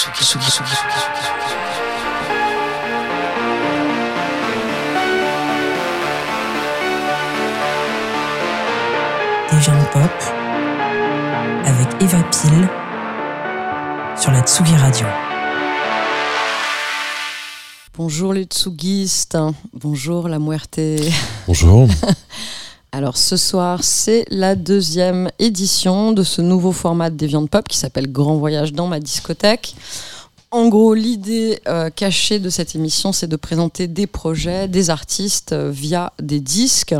Des gens pop avec Eva Pile sur la Tsugi Radio. Bonjour les Tsugistes, bonjour la Muerte. Bonjour. Alors ce soir, c'est la deuxième édition de ce nouveau format de Viandes Pop qui s'appelle Grand Voyage dans ma discothèque. En gros, l'idée euh, cachée de cette émission, c'est de présenter des projets, des artistes euh, via des disques.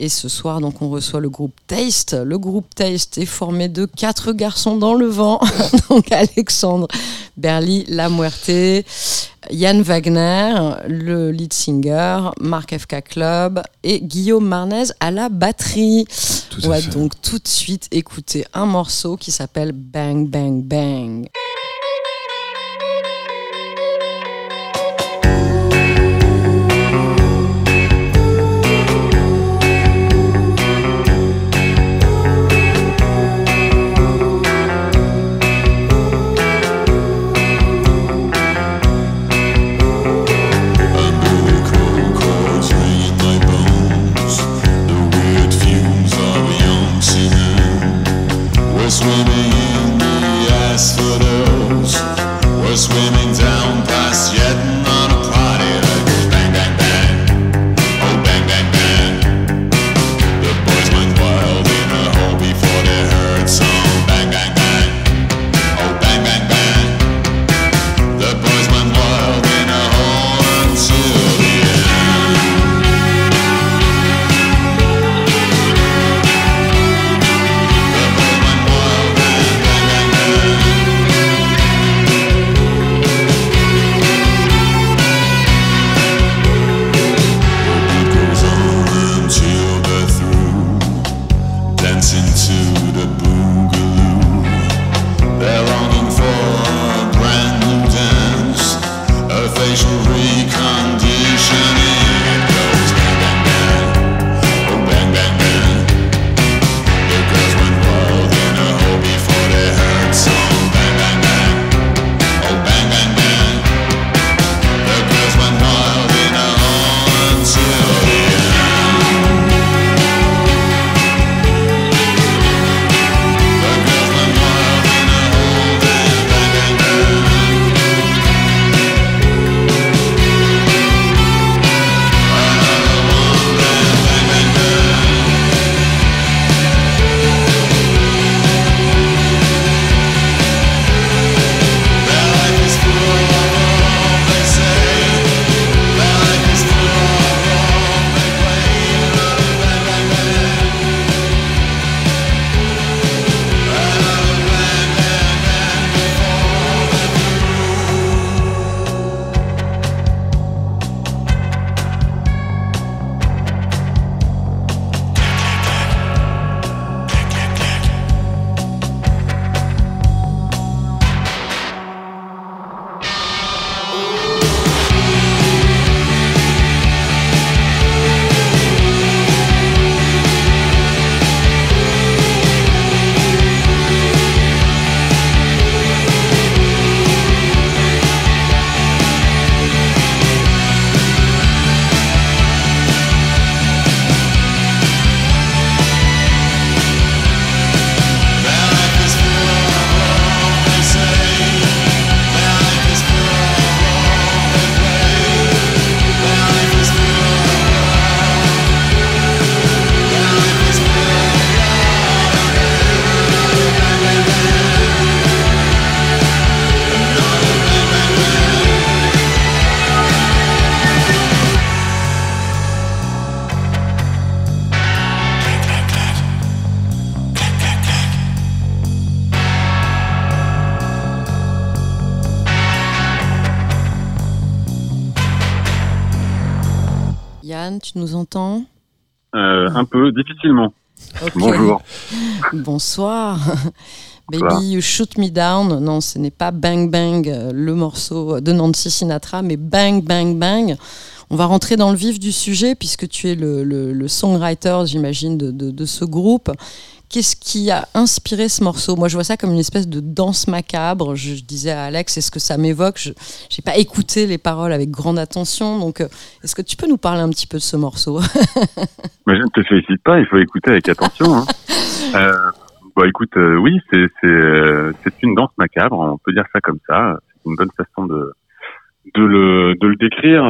Et ce soir, donc, on reçoit le groupe Taste. Le groupe Taste est formé de quatre garçons dans le vent. donc, Alexandre Berly, La Muerte, Yann Wagner, le lead singer, Marc FK Club et Guillaume Marnez à la batterie. on va donc tout de suite écouter un morceau qui s'appelle Bang Bang Bang. Difficilement. Bonjour. Bonsoir. Baby, you shoot me down. Non, ce n'est pas Bang Bang, euh, le morceau de Nancy Sinatra, mais Bang Bang Bang. On va rentrer dans le vif du sujet puisque tu es le, songwriter, j'imagine, de, ce groupe. Qu'est-ce qui a inspiré ce morceau? Moi, je vois ça comme une espèce de danse macabre. Je, disais à Alex, est-ce que ça m'évoque? Je n'ai pas écouté les paroles avec grande attention. Donc, euh, est-ce que tu peux nous parler un petit peu de ce morceau? Mais Je ne te félicite pas, il faut écouter avec attention. Hein. euh, bah, écoute, euh, oui, c'est une danse macabre, on peut dire ça comme ça. C'est une bonne façon de, de, le, de le décrire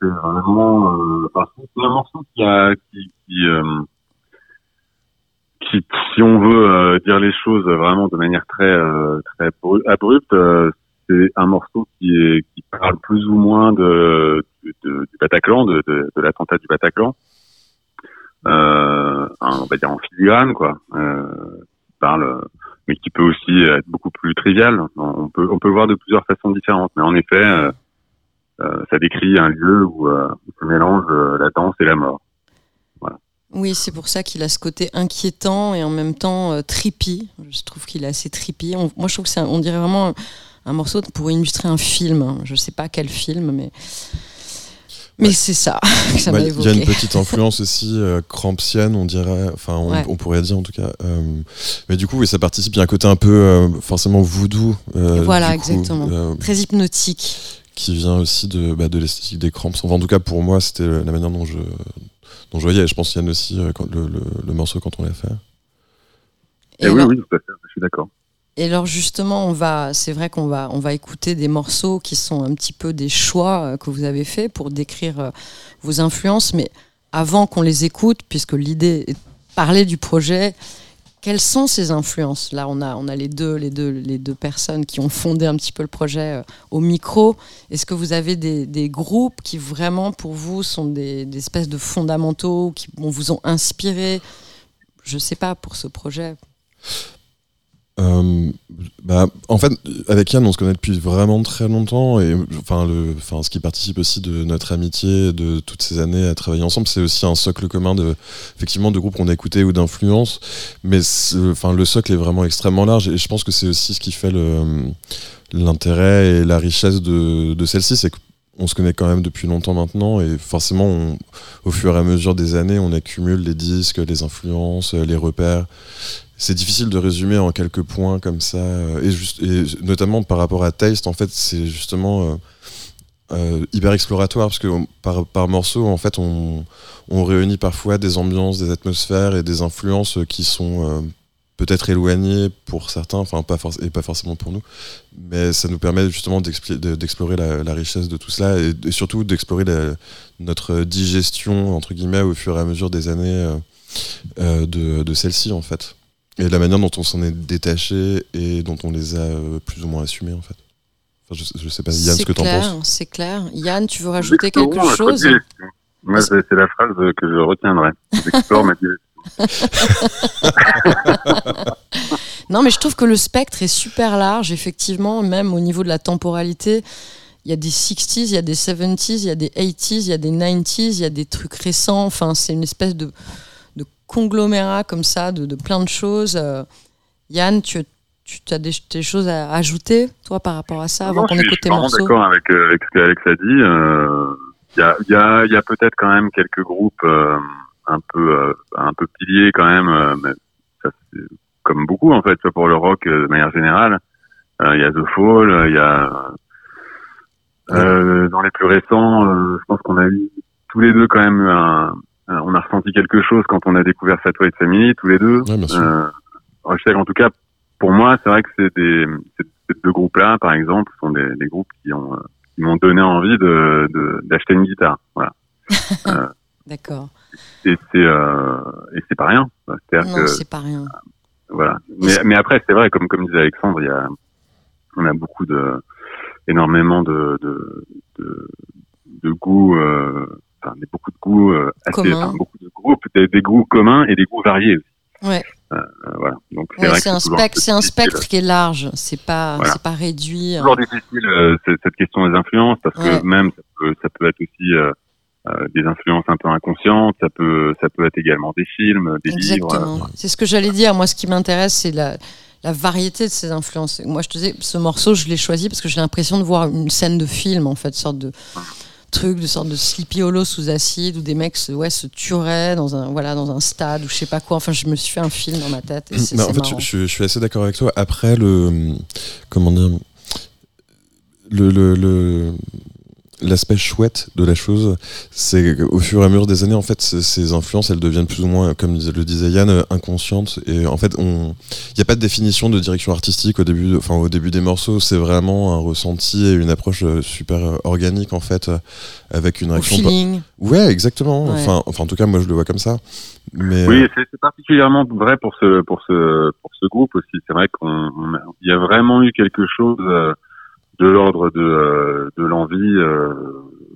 c'est vraiment un morceau qui a qui qui, si on veut euh, dire les choses vraiment de manière très euh, très abrupte c'est un morceau qui est qui parle plus ou moins de, de, du Bataclan de, de, de l'attentat du Bataclan. Euh, on va dire en filigrane quoi. Euh, parle mais qui peut aussi être beaucoup plus trivial. On peut on peut voir de plusieurs façons différentes. Mais en effet euh, ça décrit un lieu où, euh, se mélange euh, la danse et la mort. Oui, c'est pour ça qu'il a ce côté inquiétant et en même temps euh, trippy. Je trouve qu'il est assez trippy. moi, je trouve que c'est, on dirait vraiment un, morceau pour illustrer un film. Je ne sais pas quel film, mais mais c'est ça que ça m'a Il y a une petite influence aussi euh, crampsienne, on dirait, enfin on, pourrait dire en tout cas. Euh, mais du coup, oui, ça participe. Il y a un côté un peu forcément voodoo. voilà, exactement. Très hypnotique qui vient aussi de, bah, de l'esthétique des cramps. Enfin, en tout cas, pour moi, c'était la manière dont je, dont je voyais. Je pense Yann aussi, euh, quand, le, le, morceau, quand on l'a fait. Et, eh oui, oui, tout à fait, je suis d'accord. Et alors justement, on va, c'est vrai qu'on va, on va écouter des morceaux qui sont un petit peu des choix euh, que vous avez faits pour décrire euh, vos influences, mais avant qu'on les écoute, puisque l'idée est de parler du projet, quelles sont ces influences Là, on a, on a les, deux, les, deux, les deux personnes qui ont fondé un petit peu le projet euh, au micro. Est-ce que vous avez des, groupes qui vraiment, pour vous, sont des espèces de fondamentaux, qui vous ont inspiré? Je ne sais pas, pour ce projet euh, bah, en fait, avec Yann, on se connaît depuis vraiment très longtemps et enfin, le, ce qui participe aussi de notre amitié, de toutes ces années à travailler ensemble, c'est aussi un socle commun de, effectivement, de groupes qu'on a écoutés ou d'influence. Mais enfin, le socle est vraiment extrêmement large et je pense que c'est aussi ce qui fait l'intérêt et la richesse de celle-ci, c'est qu'on se connaît quand même depuis longtemps maintenant et forcément, au fur et à mesure des années, on accumule les disques, les influences, les repères c'est difficile de résumer en quelques points comme ça. Euh, et, juste, et notamment par rapport à Taste, en fait, c'est justement euh, euh, hyper exploratoire parce que par, par morceau, en fait, on, on, réunit parfois des ambiances, des atmosphères et des influences qui sont peut-être éloignées pour certains, enfin pas et pas forcément pour nous, mais ça nous permet justement d'explorer la, richesse de tout cela et, et surtout d'explorer notre digestion entre guillemets au fur et à mesure des années de, de celle-ci en fait. Et la manière dont on s'en est détaché et dont on les a euh, plus ou moins assumés, en fait. Enfin, je, je sais pas, Yann, ce que tu en penses. C'est clair. Yann, tu veux rajouter quelque chose Moi, c'est la phrase que je retiendrai. J'explore ma non, mais je trouve que le spectre est super large, effectivement, même au niveau de la temporalité. Il y a des 60s, il y a des 70s, il y a des 80s, il y a des 90s, il y a des trucs récents. Enfin, c'est une espèce de, conglomérat comme ça de, plein de choses. Euh, Yann, tu, tu as des, choses à ajouter, toi, par rapport à ça, avant qu'on écoute tes morceaux Je suis d'accord avec, euh, avec, ce qu'Alex a dit. Euh, il y a, y a, y a peut-être quand même quelques groupes un peu un peu piliers quand même, mais ça, comme beaucoup en fait, pour le rock de manière générale. Il y a The Fall, il y a dans les plus récents, je pense qu'on a eu tous les deux quand même un, euh, on a ressenti quelque chose quand on a découvert Fat White Family, tous les deux. Ouais, euh, en tout cas, pour moi, c'est vrai que c'est des ces deux groupes-là, par exemple, sont des, des groupes qui ont euh, qui m'ont donné envie de d'acheter une guitare. Voilà. euh, D'accord. Et c'est euh, et c'est pas rien. Non, c'est pas rien. Voilà. Mais mais après, c'est vrai, comme comme disait Alexandre, il y a on a beaucoup de énormément de de de, de goût. Euh, enfin, beaucoup de goûts euh, assez, enfin, beaucoup de groupes, des, des, goûts communs et des goûts variés. Ouais. Euh, voilà. Donc c'est ouais, un spectre, un spectre qui est large. C'est pas, voilà. c'est pas réduit. C'est toujours difficile euh, cette question des influences parce que même ça peut, ça peut être aussi des influences un peu inconscientes. Ça peut, ça peut être également des films, des Exactement. livres. C'est ce que j'allais dire. Moi, ce qui m'intéresse, c'est la la variété de ces influences. Moi, je te disais, ce morceau, je l'ai choisi parce que j'ai l'impression de voir une scène de film, en fait, sorte de, truc de sorte de Sleepy Hollow sous acide où des mecs se, ouais, se tueraient dans un, voilà, dans un stade ou je sais pas quoi. Enfin, je me suis fait un film dans ma tête. Et c'est, Bah, en fait, je suis assez d'accord avec toi. Après, le. Comment dire le, le, le- L'aspect chouette de la chose, c'est qu'au fur et à mesure des années, en fait, ces, ces influences, elles deviennent plus ou moins, comme le disait Yann, euh, inconscientes. Et en fait, on, il n'y a pas de définition de direction artistique au début, enfin au début des morceaux. C'est vraiment un ressenti et une approche euh, super euh, organique en fait, avec une Au réaction. feeling. Ouais, exactement. Ouais. Enfin, enfin, en tout cas, moi, je le vois comme ça. Mais Oui, c'est particulièrement vrai pour ce pour ce pour ce groupe aussi. C'est vrai qu'on on a- il y a vraiment eu quelque chose euh, de l'ordre de euh, de l'envie euh,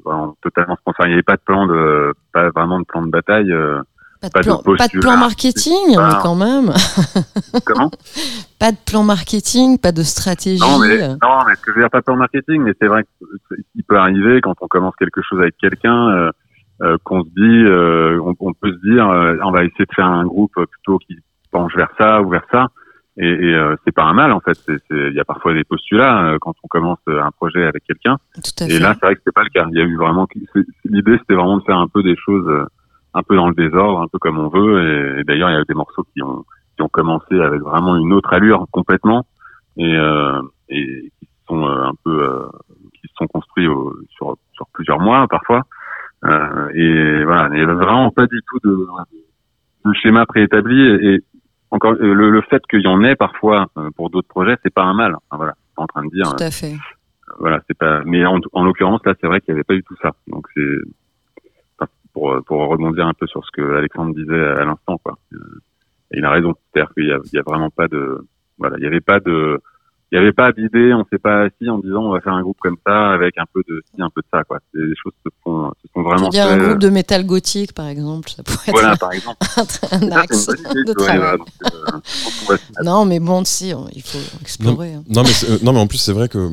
vraiment totalement spontané. Il n'y avait pas de plan de pas vraiment de plan de bataille. euh. Pas de, Pas de plan, pas de plan marketing, mais quand même. Comment? Pas de plan marketing, pas de stratégie. Non, mais non, mais ce que je veux dire, pas plan marketing, mais c'est vrai qu'il peut arriver quand on commence quelque chose avec quelqu'un. euh, euh, qu'on se dit, euh, on, on peut se dire, euh, on va essayer de faire un groupe plutôt qui penche vers ça ou vers ça. Et, et euh, c'est pas un mal en fait. C'est- c'est- Il y a parfois des postulats euh, quand on commence euh, un projet avec quelqu'un. Et là, c'est vrai que c'était pas le cas. Il y a eu vraiment c'est- l'idée, c'était vraiment de faire un peu des choses euh, un peu dans le désordre, un peu comme on veut. Et, et d'ailleurs, il y a eu des morceaux qui ont qui ont commencé avec vraiment une autre allure complètement et euh, et qui sont euh, un peu euh, qui se sont construits au- sur sur plusieurs mois parfois. Euh, et voilà, il n'y avait vraiment pas du tout de, de schéma préétabli et encore euh, le, le fait qu'il y en ait parfois euh, pour d'autres projets, c'est pas un mal. Enfin, voilà, je suis pas en train de dire Tout à fait. voilà, c'est pas. Mais en, en l'occurrence, là, c'est vrai qu'il n'y avait pas du tout ça. Donc c'est enfin, pour pour rebondir un peu sur ce que Alexandre disait à l'instant, quoi. Euh, et il a raison. C'est-à-dire qu'il y y a vraiment pas de. Voilà, il n'y avait pas de. Il n'y avait pas d'idée. On s'est pas assis en disant on va faire un groupe comme ça avec un peu de ci, un peu de ça, quoi. C'est des choses se font se sont Tu vraiment veux dire fait, un euh, groupe de métal gothique, par exemple, ça pourrait Voilà, être par exemple. un, un Ça, axe idée, de travail. donc, euh. Non, mais bon, si, on- il faut explorer. hein. Non mais, c'est- euh, non mais en plus c'est vrai que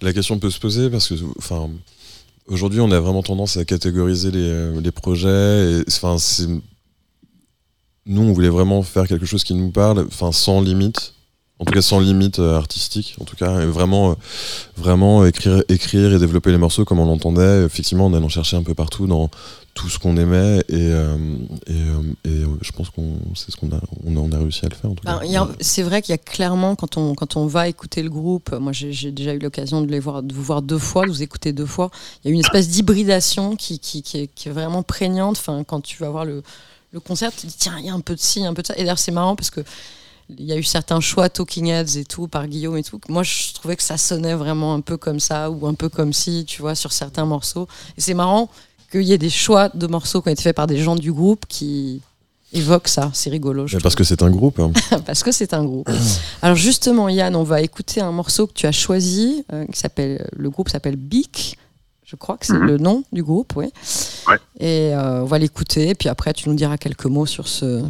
la question peut se poser parce que enfin aujourd'hui on a vraiment tendance à catégoriser les, euh, les projets et enfin nous on voulait vraiment faire quelque chose qui nous parle enfin sans limite en tout cas sans limite euh, artistique en tout cas et vraiment euh, vraiment écrire écrire et développer les morceaux comme on l'entendait effectivement en allant chercher un peu partout dans tout ce qu'on aimait et, euh, et, et, je pense qu'on c'est ce qu'on a on, a on a réussi à le faire en tout cas c'est vrai qu'il y a clairement, quand on, quand on va écouter le groupe, moi j'ai j'ai déjà eu l'occasion de, les voir, de vous voir deux fois, de vous écouter deux fois, il y a une espèce d'hybridation qui, qui, qui, est, qui est vraiment prégnante. Enfin, quand tu vas voir le, le concert, tu te dis tiens, il y a un peu de ci, un peu de ça. Et d'ailleurs, c'est marrant parce que il y a eu certains choix Talking Heads et tout par Guillaume et tout. Moi, je trouvais que ça sonnait vraiment un peu comme ça ou un peu comme si, tu vois, sur certains morceaux. Et c'est marrant qu'il y ait des choix de morceaux qui ont été faits par des gens du groupe qui évoquent ça. C'est rigolo. je Mais parce que c'est un groupe hein. parce que c'est un groupe. Alors justement, Yann, on va écouter un morceau que tu as choisi, euh, qui s'appelle, le groupe s'appelle Beak. Je crois que c'est Mhm. le nom du groupe, oui. Ouais. Et euh, on va l'écouter, et puis après tu nous diras quelques mots sur ce,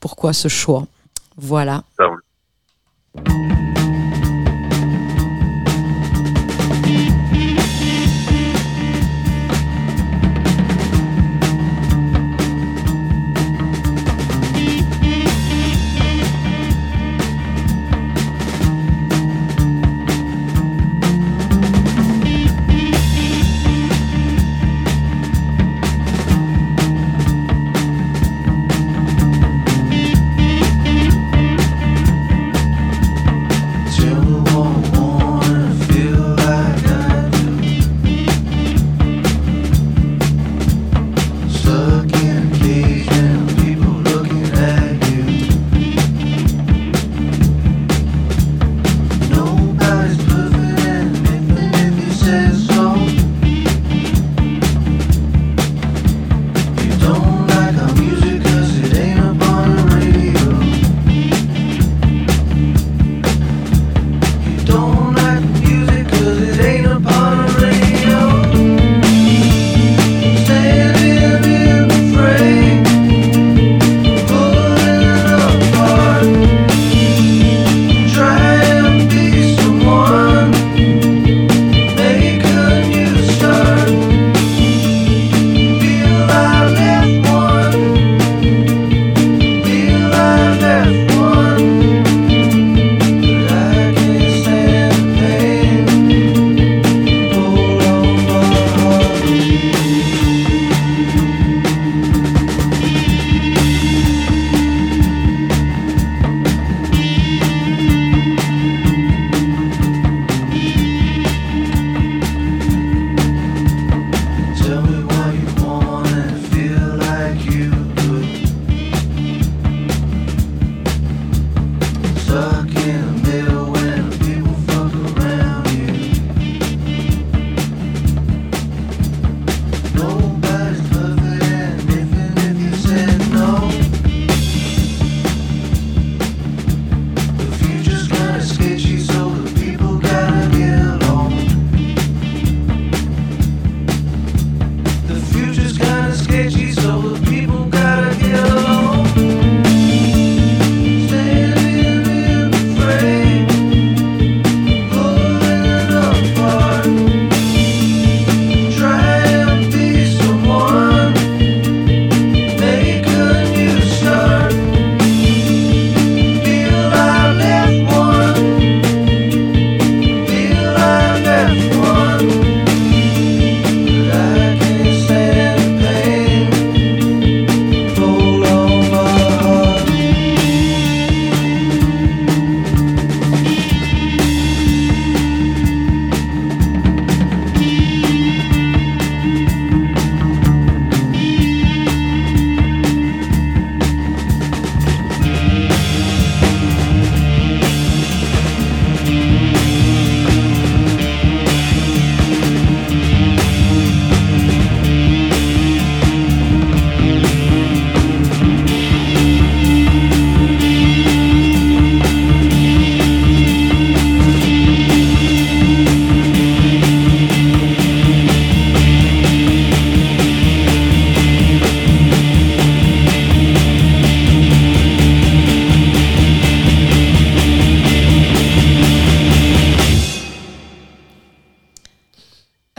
pourquoi ce choix. Voilà.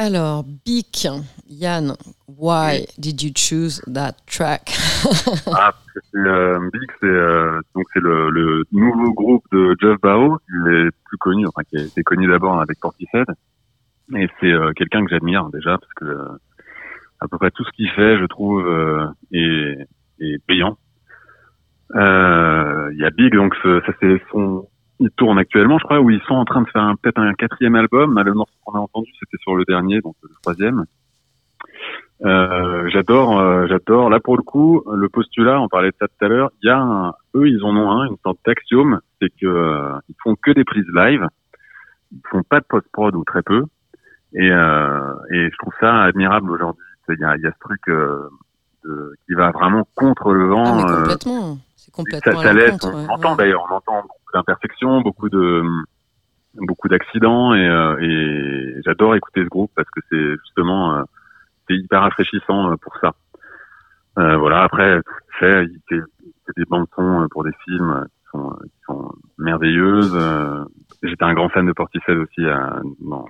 Alors, Bic, Yann, why did you choose that track? Ah, euh, Big, c'est euh, donc c'est le, le, nouveau groupe de Jeff Bao, qui est plus connu, enfin qui été connu d'abord avec Portishead, et c'est euh, quelqu'un que j'admire déjà parce que euh, à peu près tout ce qu'il fait, je trouve, est, est, payant. Il y a Big, donc ça c'est son, il tourne actuellement, je crois, où ils sont en train de faire peut-être un quatrième album. Le morceau qu'on a entendu, c'était sur le dernier, donc le troisième. Euh, j'adore, euh, j'adore. Là pour le coup, le postulat, on parlait de ça tout à l'heure. Il y a un, eux, ils en ont un, une sorte d'axiome, c'est que euh, ils font que des prises live, ils font pas de post prod ou très peu, et, euh, et je trouve ça admirable aujourd'hui. Il y a, y a ce truc de, qui va vraiment contre le vent. Ah, complètement, complètement. Ça, ça laisse. on entend d'ailleurs, on entend beaucoup d'imperfections, beaucoup de beaucoup d'accidents, et, et j'adore écouter ce groupe parce que c'est justement c'est hyper rafraîchissant euh, pour ça. Euh, voilà. Après, fait, fait, des bandes son euh, pour des films qui sont, qui sont merveilleuses. J'étais un grand fan de Portishead aussi dans,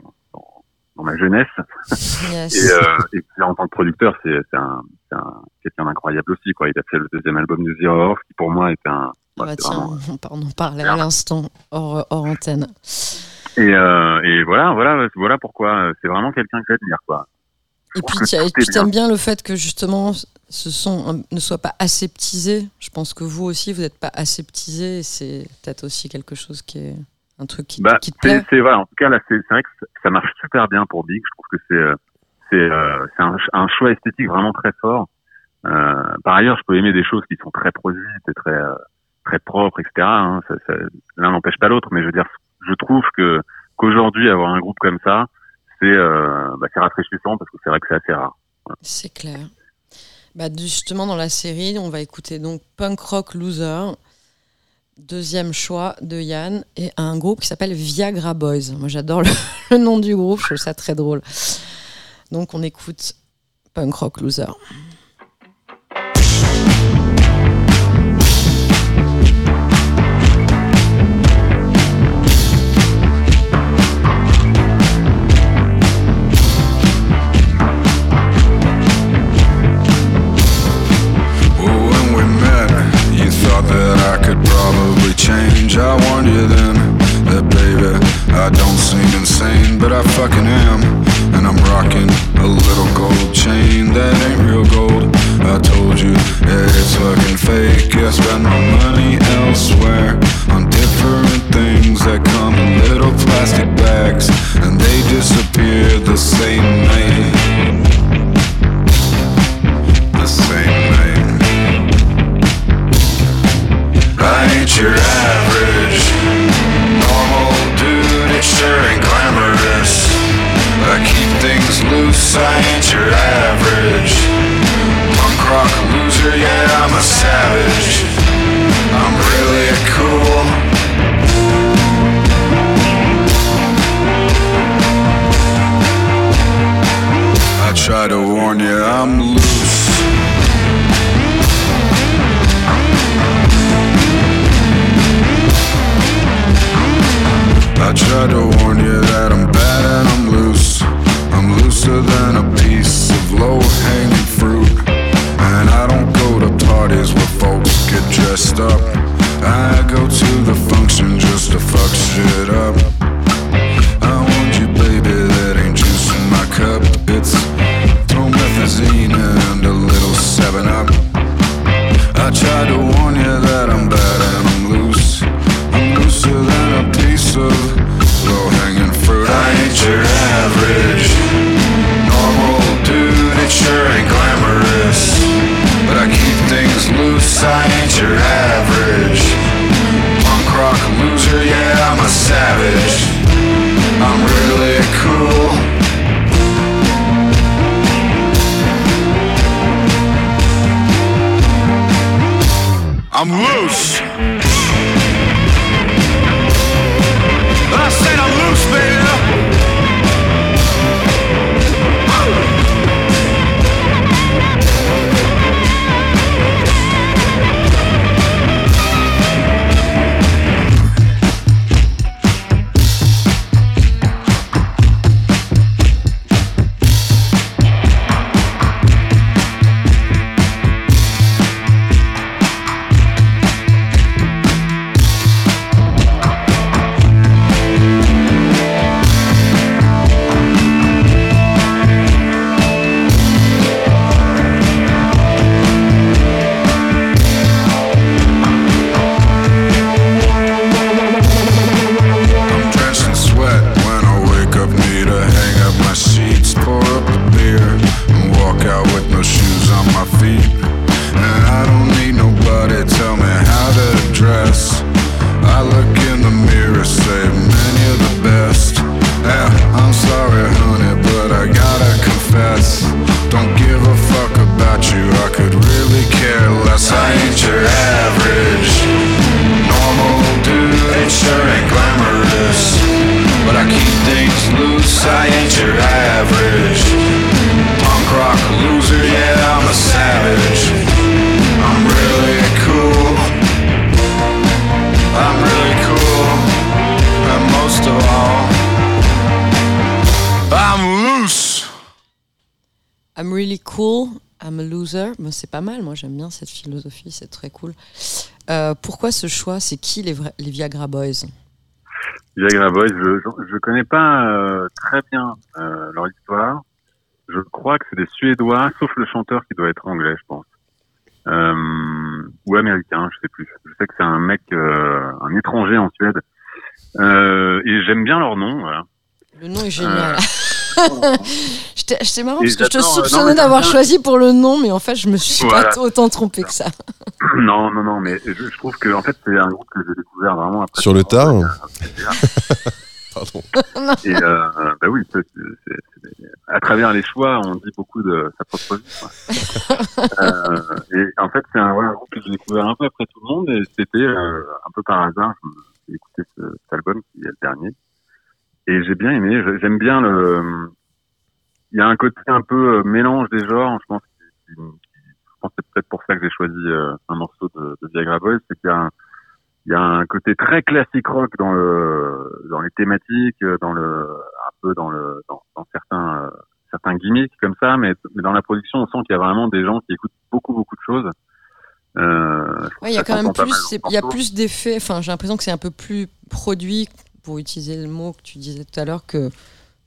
dans, ma jeunesse. et, et puis en tant que producteur, c'est un, un quelqu'un d'incroyable aussi. Quoi. Il a fait le deuxième album de Zero Off, qui pour moi est un. Ah bah tiens, on en parlait à l'instant hors, hors antenne. Et, euh, et voilà, voilà, voilà pourquoi c'est vraiment quelqu'un que j'admire, quoi. Et puis tu aimes bien le fait que justement ce son ne soit pas aseptisé. Je pense que vous aussi vous n'êtes pas aseptisé. C'est peut-être aussi quelque chose qui est un truc qui, bah, qui te plaît. C'est vrai. En tout cas là, c'est vrai que ça marche super bien pour Big. Je trouve que c'est euh, c'est euh, un, un, choix esthétique vraiment très fort. Euh, par ailleurs, je peux aimer des choses qui sont très produites et très très propres, etc. Hein. L'un n'empêche pas l'autre, mais je veux dire, je trouve que qu'aujourd'hui avoir un groupe comme ça, c'est euh, bah, rafraîchissant parce que c'est vrai que c'est assez rare. C'est clair. Bah, justement, dans la série, on va écouter donc Punk Rock Loser, deuxième choix de Yann, et un groupe qui s'appelle Viagra Boys. Moi, j'adore le, nom du groupe, je trouve ça très drôle. Donc, on écoute Punk Rock Loser. Insane, but I fucking am. And I'm rocking c'est pas mal, moi j'aime bien cette philosophie, c'est très cool. Euh, pourquoi ce choix? C'est qui les, vrais- les Viagra Boys? Viagra Boys, je, je connais pas euh, très bien euh, leur histoire. Je crois que c'est des Suédois, sauf le chanteur qui doit être anglais, je pense. Ou américain, je sais plus. Je sais que c'est un mec, un étranger en Suède. Et j'aime bien leur nom, voilà. Le nom est génial. J'étais- C'est marrant parce que je te soupçonnais d'avoir choisi pour le nom, mais en fait je me suis Voilà. pas autant trompé que ça. non, non, non, mais je, je trouve que en fait c'est un groupe que j'ai découvert vraiment après. Sur le tard Pardon. Et euh, bah oui, c'est- c'est- c'est- à travers les choix, on dit beaucoup de sa propre vie. quoi. euh, et en fait, c'est un, ouais, un groupe que j'ai découvert un peu après tout le monde, et c'était euh, un peu par hasard. J'ai écouté ce, cet album qui est le dernier, et j'ai bien aimé. J'aime bien le. Il y a un côté un peu euh, mélange des genres. Je pense, qui- je pense que c'est peut-être pour ça que j'ai choisi euh, un morceau de, de Viagra Boys, c'est qu'il y a un, il y a un côté très classique rock dans le dans les thématiques, euh, dans le un peu dans le dans, dans certains euh, certains gimmicks comme ça, mais, mais dans la production, on sent qu'il y a vraiment des gens qui écoutent beaucoup beaucoup de choses. Euh, Ouais, il y a que quand même plus, il y a plus d'effets. Enfin, j'ai l'impression que c'est un peu plus produit, pour utiliser le mot que tu disais tout à l'heure, que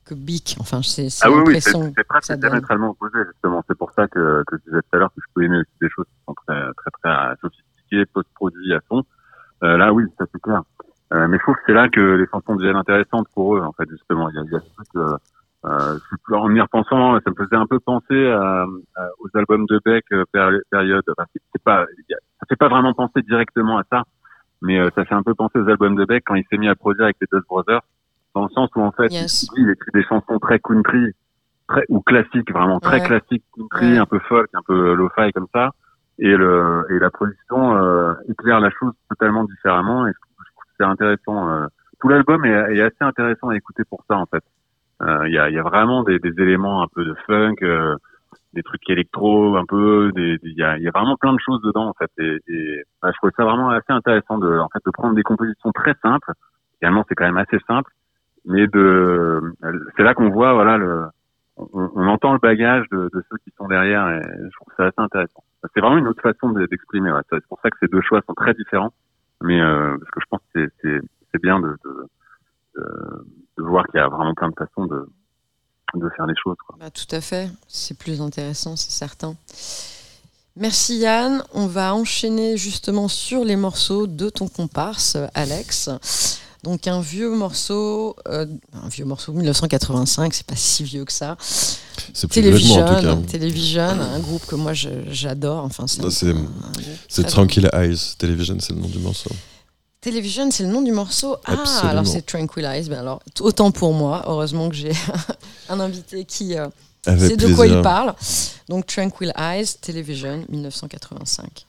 que Bic. Enfin, c'est Ah oui, oui, c'est presque diamétralement opposé justement. C'est pour ça que, que je disais tout à l'heure que je peux aimer aussi des choses qui sont très très très euh, sophistiquées, post-produits à fond. Euh, là, oui, ça c'est clair. Euh, mais je trouve que c'est là que les chansons deviennent intéressantes pour eux, en fait, justement. Il y a, il y a ce truc, euh, euh, en y repensant, ça me faisait un peu penser à, à- aux albums de Beck euh, péri- période. Enfin, c'est- pas, ça fait pas vraiment penser directement à ça, mais euh, ça fait un peu penser aux albums de Beck quand il s'est mis à produire avec les Dust Brothers, dans le sens où en fait, Yes. il écrit des chansons très country, très ou classiques, vraiment très Ouais. classiques country, Ouais. un peu folk, un peu lo-fi comme ça, et le et la production euh, éclaire la chose totalement différemment, et je trouve, c'est intéressant. euh, tout l'album est, est assez intéressant à écouter pour ça en fait. Euh, Il y, a, il y a vraiment des, des éléments un peu de funk, euh, des trucs électro, un peu, il y, a, y a vraiment plein de choses dedans en fait. Et, et bah, je trouvais ça vraiment assez intéressant de, en fait, de prendre des compositions très simples. Finalement, c'est quand même assez simple, mais de, c'est là qu'on voit, voilà, le, on, on entend le bagage de, de ceux qui sont derrière, et je trouve ça assez intéressant. C'est vraiment une autre façon de- d'exprimer. Ouais. C'est pour ça que ces deux choix sont très différents, mais euh, parce que je pense que c'est bien de, de, de, de voir qu'il y a vraiment plein de façons de, de faire les choses. Quoi. Bah, tout à fait, c'est plus intéressant, c'est certain. Merci Yann, on va enchaîner justement sur les morceaux de ton comparse, Alex. Donc un vieux morceau, euh, un vieux morceau 1985, c'est pas si vieux que ça. C'est plus vêtements en tout Television, cas. Television, un groupe que moi j'adore. Enfin, c'est Non, un- c'est- un groupe C'est très Tranquil Eyes. Television, c'est le nom du morceau. Television, c'est le nom du morceau. Ah, alors c'est Tranquilize. Ben alors, autant pour moi. Heureusement que j'ai un invité qui euh, sait de quoi il parle. Donc Tranquil Eyes, Television, 1985.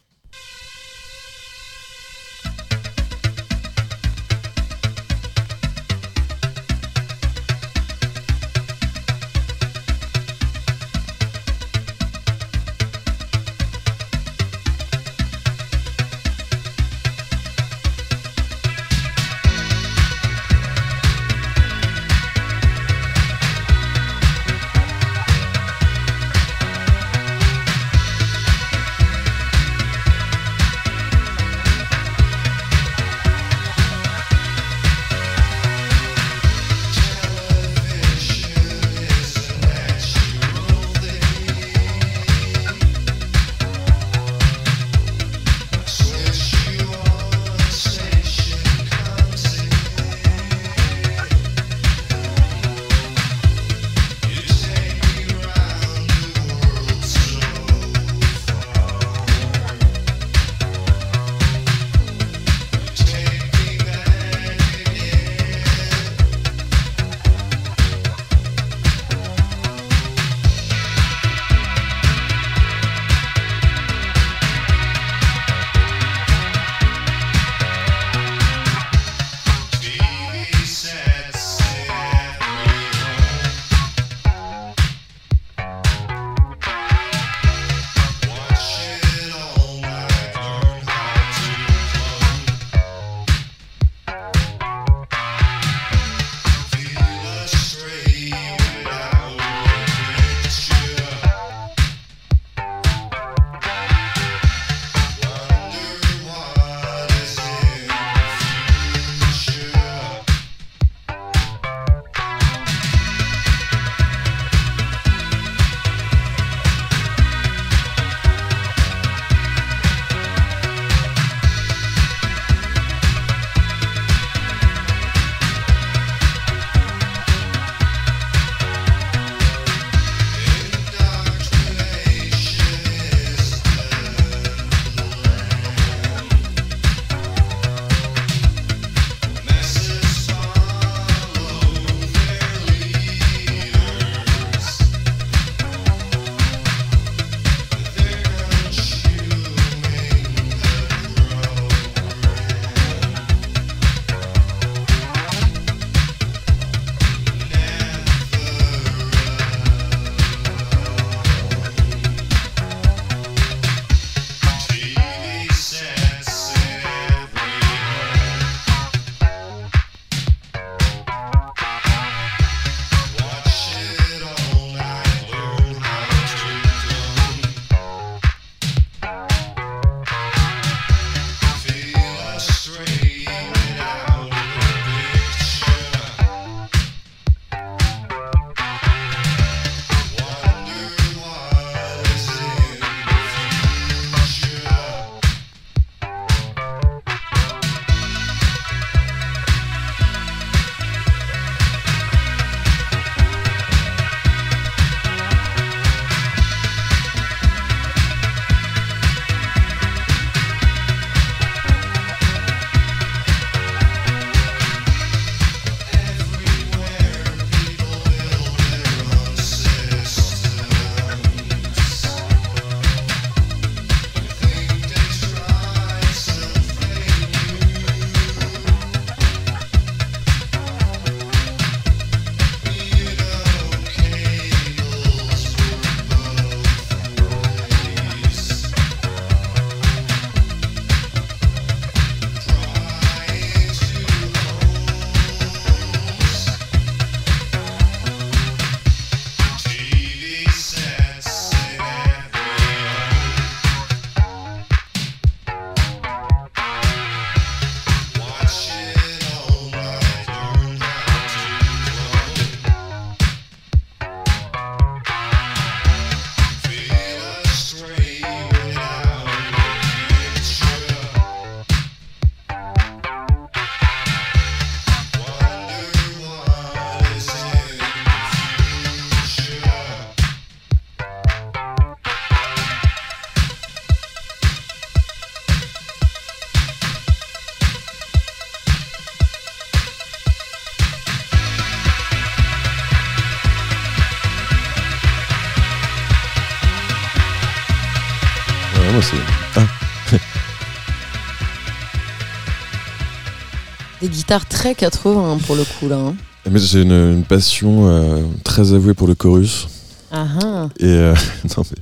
Guitares très 80 pour le coup là. hein. Mais j'ai une, une passion euh, très avouée pour le chorus. Ah ah. Et euh, non, mais,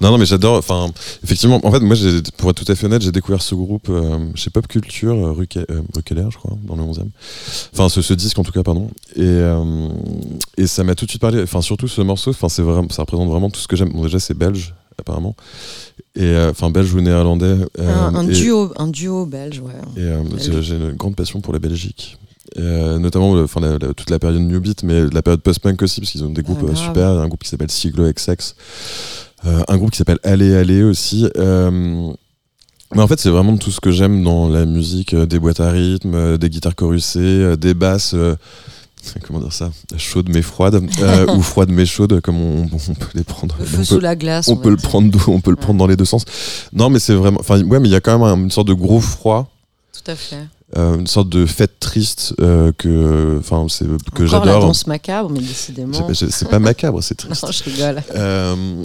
non, non, mais j'adore. Enfin, effectivement, en fait, moi, j'ai- pour être tout à fait honnête, j'ai découvert ce groupe euh, chez Pop Culture, rue, Ke- rue Keller, je crois, dans le 11e. Enfin, ce, ce disque en tout cas, pardon. Et, et ça m'a tout de suite parlé. Enfin, surtout ce morceau. Enfin, c'est vraiment, ça représente vraiment tout ce que j'aime. Bon, déjà, c'est belge apparemment. Et euh, enfin, belge ou néerlandais. euh, un, un et- duo, un duo belge, ouais. et euh, j'ai une grande passion pour la Belgique. Euh, notamment enfin, toute la période New Beat, mais la période post-punk aussi, parce qu'ils ont des groupes euh, grave. super. Un groupe qui s'appelle Siglo XX, un groupe qui s'appelle Allez Allez aussi. Mais en fait, c'est vraiment tout ce que j'aime dans la musique des boîtes à rythme, des guitares chorusées, euh, des basses. Comment dire ça Chaudes mais froides, euh, ou froides mais chaudes, comme on, on peut les prendre. Le on feu peut- sous la glace. on peut le prendre on peut le prendre dans les deux sens non mais c'est vraiment enfin ouais mais il y a quand même un- une sorte de gros froid Tout à fait. euh, une sorte de fête triste euh, que enfin c'est que Encore la j'adore danse macabre, mais décidément. C'est- pas macabre c'est triste Non, je rigole.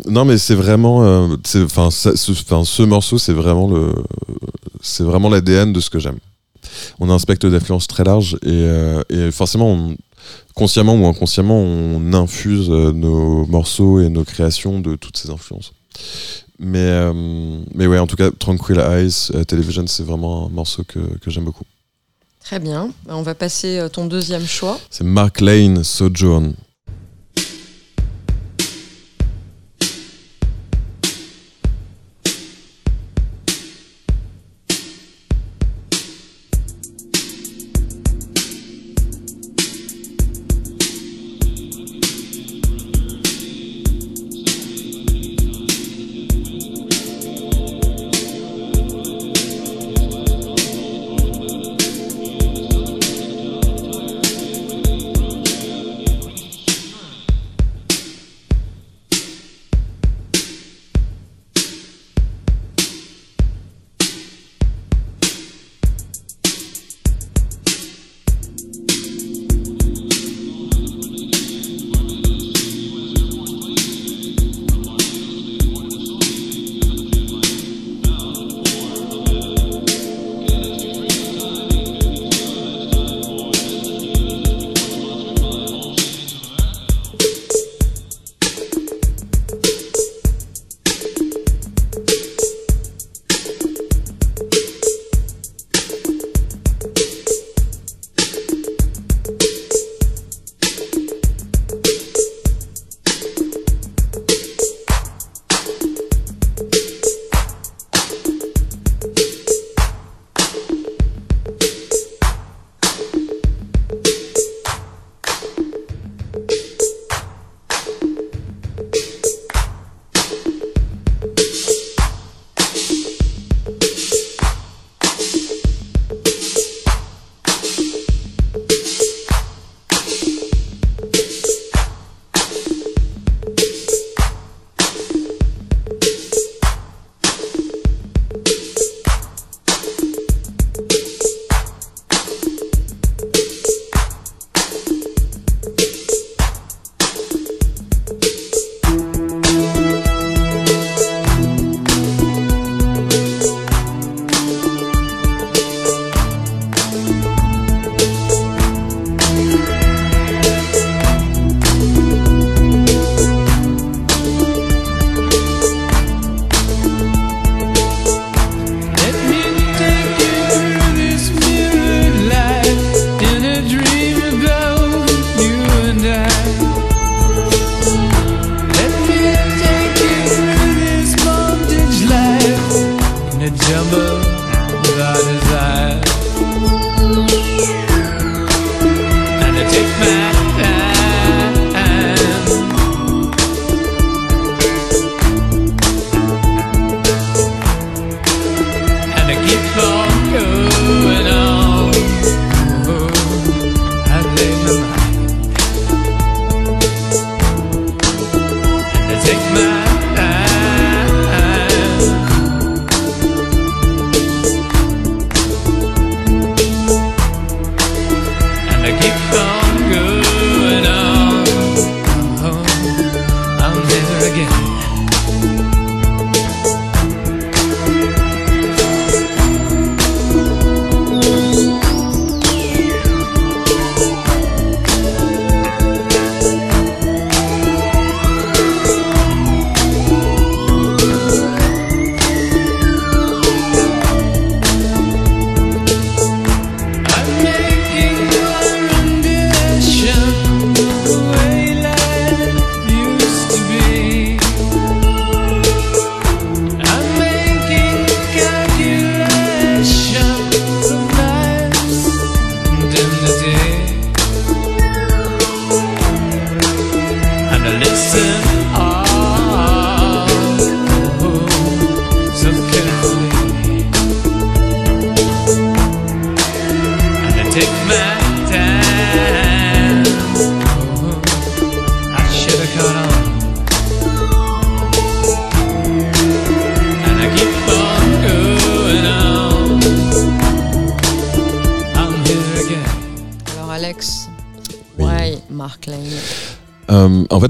Non mais c'est vraiment enfin ce, morceau c'est vraiment le c'est vraiment l'ADN de ce que j'aime on a un spectre d'influence très large et, euh, et forcément on- consciemment ou inconsciemment on infuse euh, nos morceaux et nos créations de toutes ces influences mais euh, mais ouais en tout cas Tranquil Eyes euh, Television c'est vraiment un morceau que, que j'aime beaucoup Très bien. On va passer euh, ton deuxième choix. c'est Mark Lane Sojourn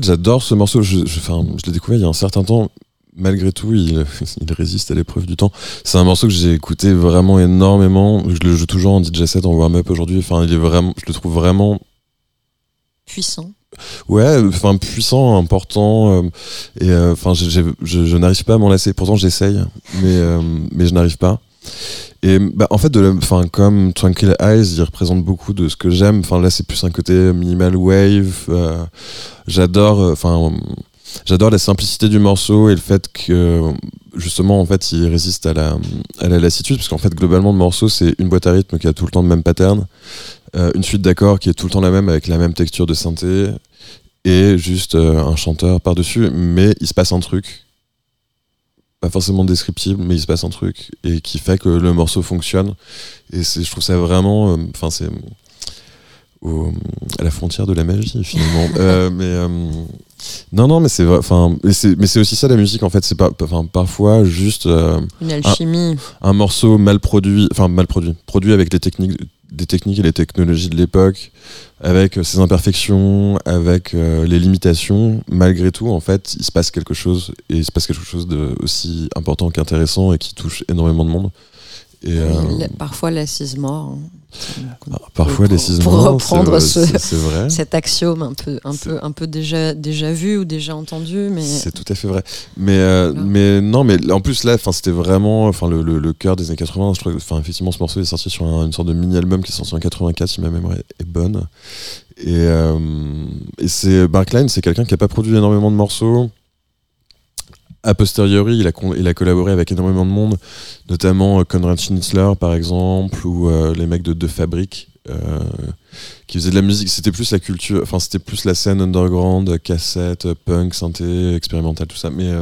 j'adore ce morceau. Je, je, enfin, je l'ai découvert il y a un certain temps. Malgré tout, il, il résiste à l'épreuve du temps. C'est un morceau que j'ai écouté vraiment énormément. Je le joue toujours en DJ set, en warm-up aujourd'hui. Enfin, il est vraiment, je le trouve vraiment, puissant. ouais, enfin puissant, important. euh, et euh, enfin, je, je n'arrive pas à m'en lasser. Pourtant, j'essaye, mais euh, mais je n'arrive pas. Et bah, en fait, comme Tranquil Eyes, il représente beaucoup de ce que j'aime. Enfin, là, c'est plus un côté minimal wave. euh, j'adore, euh, enfin, j'adore la simplicité du morceau et le fait que, justement, en fait, il résiste à la, à la lassitude, parce qu'en fait, globalement, le morceau, c'est une boîte à rythme qui a tout le temps le même pattern, euh, une suite d'accords qui est tout le temps la même avec la même texture de synthé et juste un chanteur par-dessus, mais il se passe un truc pas forcément descriptible, mais il se passe un truc et qui fait que le morceau fonctionne. Et je trouve ça vraiment, euh, enfin c'est au- à la frontière de la magie finalement. Euh, mais euh, non, non, mais c'est, enfin, mais c'est, aussi ça la musique en fait. C'est pas, enfin parfois juste euh, Une alchimie. un morceau mal produit, enfin mal produit, produit avec les techniques, des techniques et les technologies de l'époque, avec euh, ses imperfections, avec euh, les limitations, malgré tout, en fait, il se passe quelque chose, et il se passe quelque chose de aussi important qu'intéressant et qui touche énormément de monde. Et, euh, Oui, parfois l'assise mort. hein. ah, parfois, pour- les six pour reprendre ce- vrai. Cet axiome un peu, un peu, un peu déjà, déjà vu ou déjà entendu, mais C'est tout à fait vrai. Mais, euh, Voilà. mais non, mais en plus là, enfin, c'était vraiment, enfin, le, le, le cœur des années 80. Je crois, enfin, effectivement, ce morceau est sorti sur un- une sorte de mini-album qui est sorti en 84, si ma mémoire est, est bonne. Et, euh, et c'est Barcline, c'est quelqu'un qui a pas produit énormément de morceaux. A posteriori, il a, collaboré avec énormément de monde, notamment euh, Konrad Schnitzler, par exemple, ou euh, les mecs de De Fabrique, euh, qui faisaient de la musique. C'était plus la culture, enfin, c'était plus la scène underground, cassette, punk, synthé, expérimental, tout ça. Mais,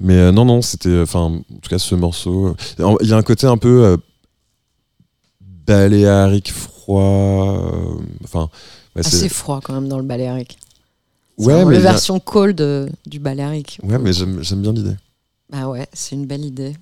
mais non, non, c'était, enfin, en tout cas, ce morceau. Il y a un côté un peu baléarique, froid. Enfin, ouais, assez froid quand même dans le baléarique. C'est ouais, mais la version cold euh, du baléarique. ouais, mais j'aime bien l'idée. Ah ouais, c'est une belle idée.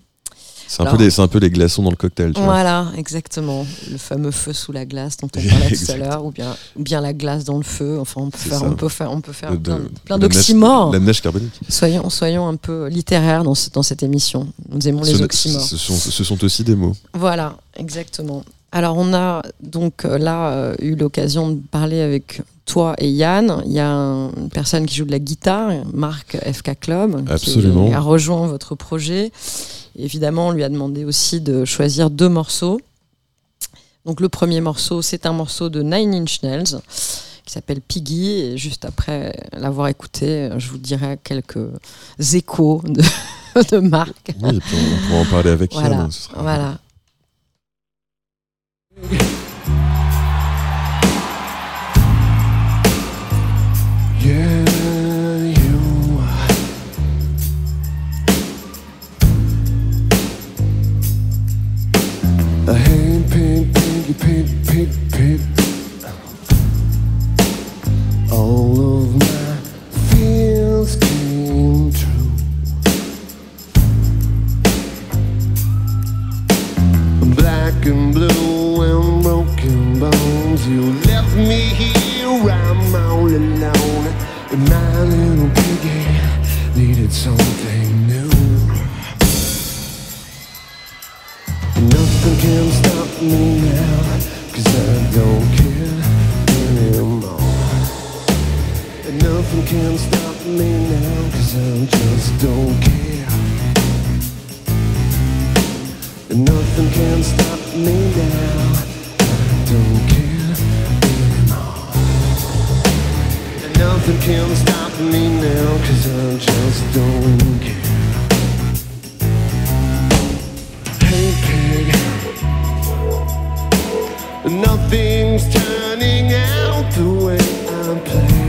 C'est un, peu un les glaçons dans le cocktail, tu vois. Voilà, exactement. Le fameux feu sous la glace dont on parlait tout à l'heure, ou bien, la glace dans le feu. Enfin, on peut faire, on peut faire, on peut faire De- plein, d'oxymores. La neige carbonique. Soyons, soyons un peu littéraires dans, ce- dans cette émission. Nous aimons les oxymores. ce sont, ce sont aussi des mots. Voilà, exactement. Alors on a donc euh, là euh, eu l'occasion de parler avec toi et Yann. Il y a un- une personne qui joue de la guitare, Marc FK Club, Absolument. qui a rejoint votre projet. Évidemment, on lui a demandé aussi de choisir deux morceaux. Donc le premier morceau, c'est un morceau de Nine Inch Nails qui s'appelle Piggy. Et juste après l'avoir écouté, je vous dirai quelques échos de, de Marc. Oui, et puis on, pourra en parler avec Voilà, Yann. ce sera- voilà. Pig, pig, pig. All of my fears came true. Black and blue and broken bones. You left me here, I'm all alone. My little piggy needed something new. Nothing can stop me now, don't care anymore. And nothing can stop me now, cause I just don't care. And nothing can stop me now, I don't care anymore. And nothing can stop me now, cause I just don't care. Nothing's turning out the way I planned.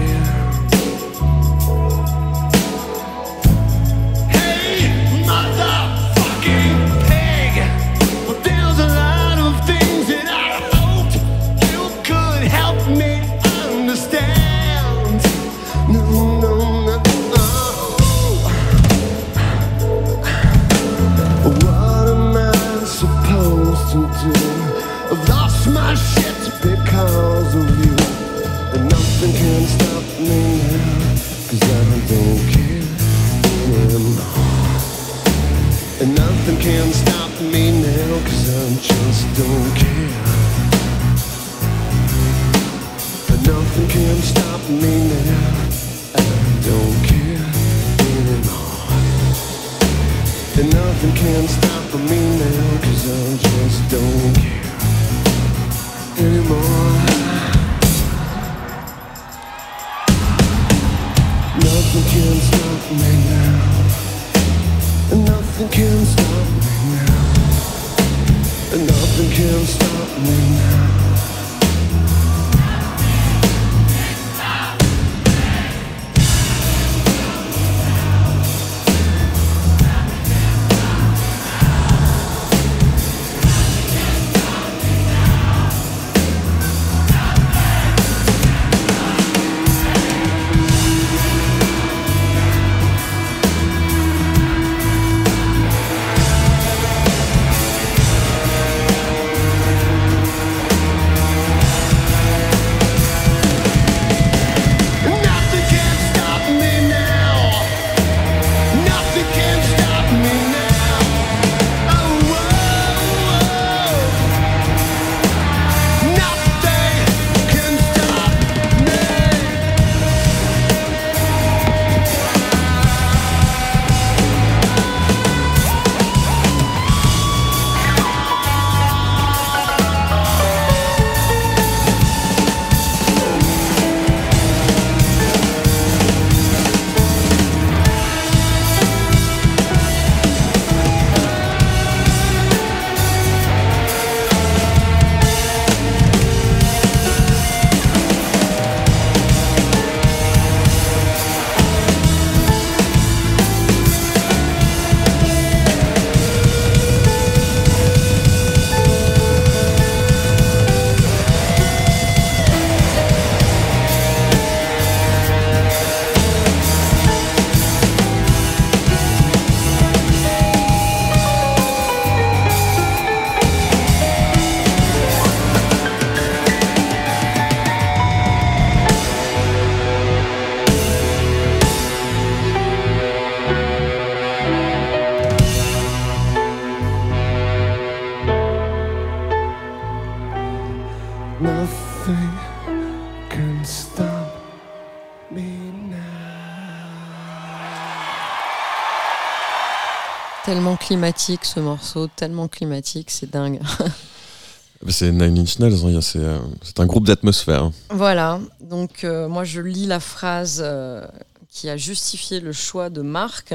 Tellement climatique ce morceau, tellement climatique, c'est dingue. C'est Nine Inch Nails, hein, c'est euh, c'est un groupe d'atmosphère. Voilà, donc euh, moi je lis la phrase euh, qui a justifié le choix de Marc.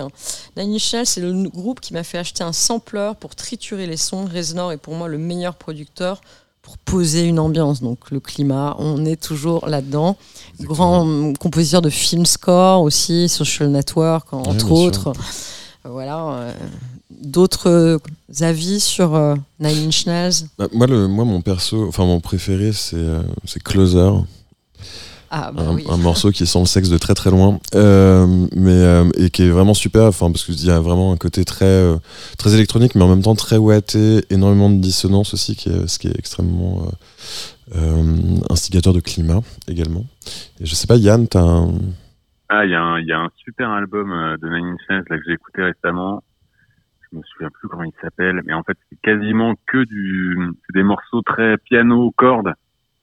Nine Inch Nails, c'est le groupe qui m'a fait acheter un sampler pour triturer les sons. Reznor est pour moi le meilleur producteur pour poser une ambiance. Donc le climat, on est toujours là-dedans. Grand euh, compositeur de film score aussi, Social Network Ouais, entre autres. Voilà. D'autres euh, avis sur euh, Nine Inch Nails? Bah, moi, le, moi, mon perso, enfin mon préféré, c'est euh, c'est Closer, Ah bah un, oui. un morceau qui sent le sexe de très très loin, euh, mais euh, et qui est vraiment super. Enfin, parce qu'il y a vraiment un côté très euh, très électronique, mais en même temps très ouaté, énormément de dissonance aussi, qui est, ce qui est extrêmement euh, euh, instigateur de climat également. Et je sais pas, Yann, t'as un... Ah, il y, a un- il y a un super album de Nine Inch Nails là, que j'ai écouté récemment. Je me souviens plus comment il s'appelle, mais en fait, c'est quasiment que du, c'est des morceaux très piano, cordes.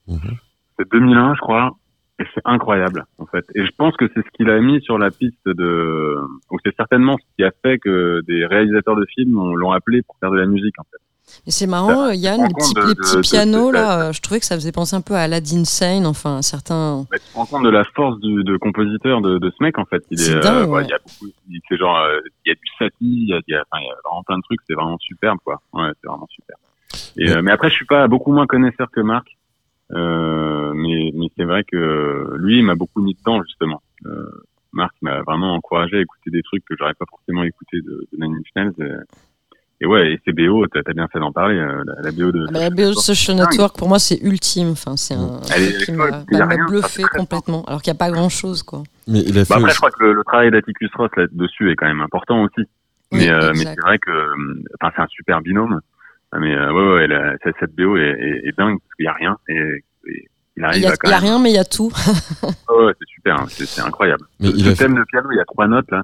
Mhm. C'est 2001, je crois, et c'est incroyable, en fait. Et je pense que c'est ce qu'il a mis sur la piste de, ou c'est certainement ce qui a fait que des réalisateurs de films ont- l'ont appelé pour faire de la musique, en fait. Mais c'est marrant, Yann, rends les petits, de- les petits de- pianos, de- là, euh, je trouvais que ça faisait penser un peu à Aladdin Sane, enfin, certains... Bah, tu te rends compte de la force du, de compositeur de, ce mec, en fait. Il C'est est, dingue, euh, ouais. il y a beaucoup, il- c'est genre, euh, il y a du Satie, il y a, y a, enfin, il y a vraiment plein de trucs, c'est vraiment superbe, quoi. Ouais, c'est vraiment super. Et, Ouais. euh, mais après, je suis pas beaucoup moins connaisseur que Marc. Euh, mais, mais c'est vrai que lui, il m'a beaucoup mis dedans, justement. Marc m'a vraiment encouragé à écouter des trucs que j'aurais pas forcément écouté de, de Nine Inch Nails. Et, et ouais, et ces BO, t'as as bien fait d'en parler, euh, la, la BO de... Ah bah, la BO de Social Network, pour moi, c'est ultime. Enfin, c'est un Elle est truc qui m'a bluffé complètement, alors qu'il n'y a pas grand-chose, quoi. Mais il a fait Bah après, aussi- je crois que le, le travail d'Atticus Ross là-dessus est quand même important aussi. Oui, mais euh, mais c'est vrai que, euh, enfin, c'est un super binôme. Mais euh, ouais, ouais, la- cette, BO est, est, est dingue parce qu'il y a rien et, et il Il arrive n'y a, il y a rien, mais il y a tout. Ouais, ouais, c'est super, hein, c'est c'est incroyable. Mais Ce il a thème de piano, il y a trois notes là.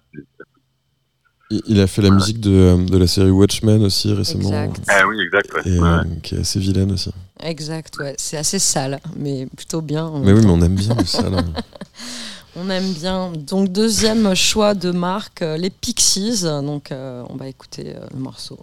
Il, a fait la musique de, de la série Watchmen aussi récemment. Exact. Ah oui, exact. Ouais. Et Ouais. euh, qui est assez vilaine aussi. Exact, ouais. C'est assez sale, mais plutôt bien. en Mais oui, mais on aime bien ça là. On aime bien. Donc, deuxième choix de marque, euh, les Pixies. Donc, euh, on va écouter euh, le morceau.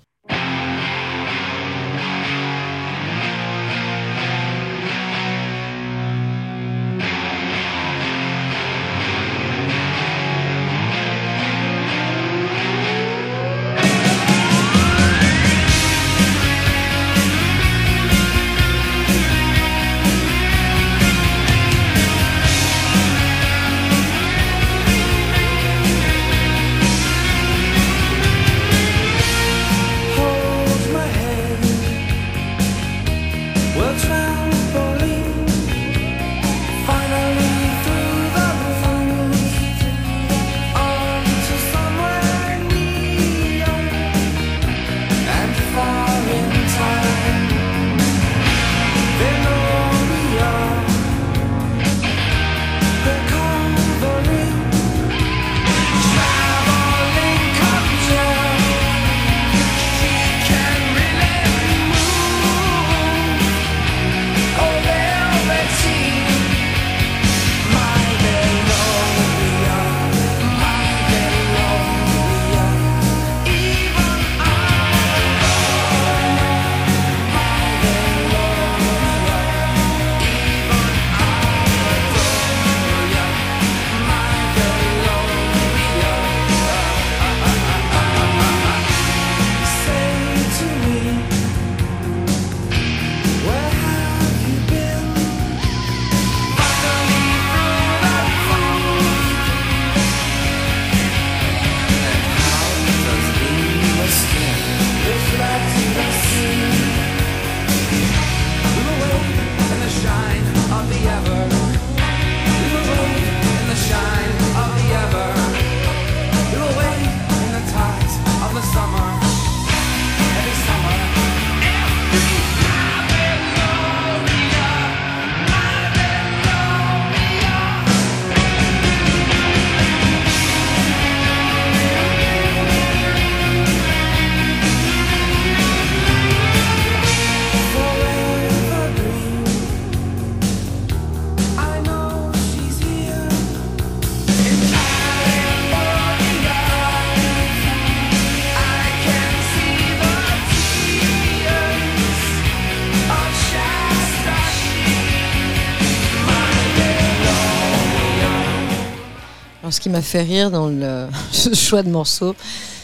Alors, ce qui m'a fait rire dans le ce choix de morceau,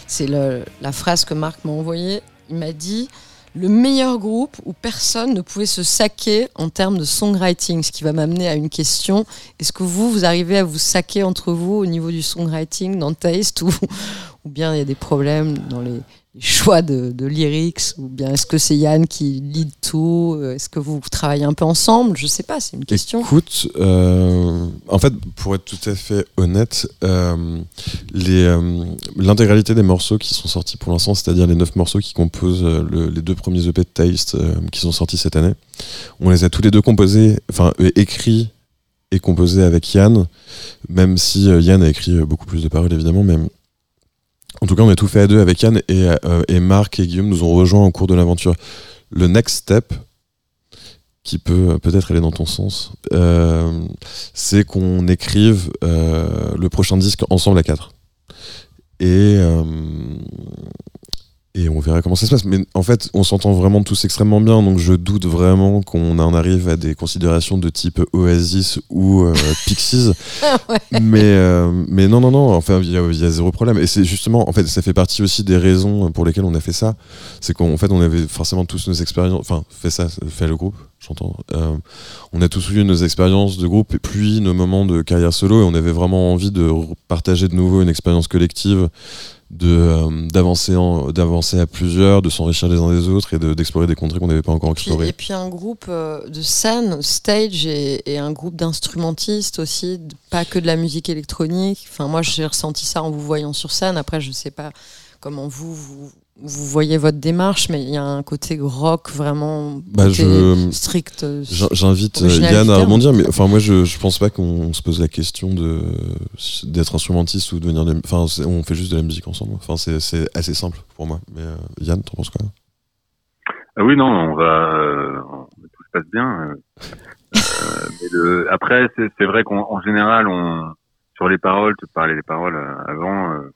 c'est la phrase que Marc m'a envoyée. Il m'a dit le meilleur groupe où personne ne pouvait se saquer en termes de songwriting, ce qui va m'amener à une question. Est-ce que vous, vous arrivez à vous saquer entre vous au niveau du songwriting, dans Taste, ou, bien il y a des problèmes dans les choix de, de lyrics, ou bien est-ce que c'est Yann qui lead tout Est-ce que vous, travaillez un peu ensemble? Je sais pas, c'est une question. Écoute, euh, en fait, pour être tout à fait honnête, euh, euh, l'intégralité des morceaux qui sont sortis pour l'instant, c'est-à-dire les neuf morceaux qui composent euh, le- les deux premiers EP de Taste euh, qui sont sortis cette année, on les a tous les deux composés, enfin euh, écrits et composés avec Yann, même si euh, Yann a écrit euh, beaucoup plus de paroles évidemment, mais en tout cas on a tout fait à deux avec Yann et, euh, et Marc et Guillaume nous ont rejoints au cours de l'aventure. Le next step, qui peut euh, peut-être aller dans ton sens, euh, c'est qu'on écrive le prochain disque ensemble à quatre. Et, et on verra comment ça se passe. Mais en fait, on s'entend vraiment tous extrêmement bien, donc je doute vraiment qu'on en arrive à des considérations de type Oasis ou euh, Pixies. mais, euh, mais non, non, non, enfin, il y, a- il y a zéro problème. Et c'est justement, en fait, ça fait partie aussi des raisons pour lesquelles on a fait ça. C'est qu'en fait, on avait forcément tous nos expériences, enfin, fait ça, fait le groupe, j'entends. Euh, on a tous eu nos expériences de groupe et puis nos moments de carrière solo et on avait vraiment envie de partager de nouveau une expérience collective de euh, d'avancer d'avancer à plusieurs de s'enrichir les uns des autres et de- d'explorer des contrées qu'on n'avait pas encore explorées et puis un groupe euh, de scène, stage, et, et un groupe d'instrumentistes aussi, pas que de la musique électronique. Enfin, moi, j'ai ressenti ça en vous voyant sur scène. Après, je sais pas comment vous, vous vous voyez votre démarche, mais il y a un côté rock vraiment Bah, côté je- strict. euh, J'in- J'invite euh, Yann à rebondir, mais enfin moi je, je pense pas qu'on se pose la question de d'être instrumentiste ou de devenir. de- Enfin, on fait juste de la musique ensemble. Enfin, c'est assez simple pour moi. Mais euh, Yann, t'en penses quoi? Ah oui, non, on va, euh, tout se passe bien. euh, mais le, après, c'est vrai qu'en en général, on, sur les paroles, tu parlais des paroles avant, euh,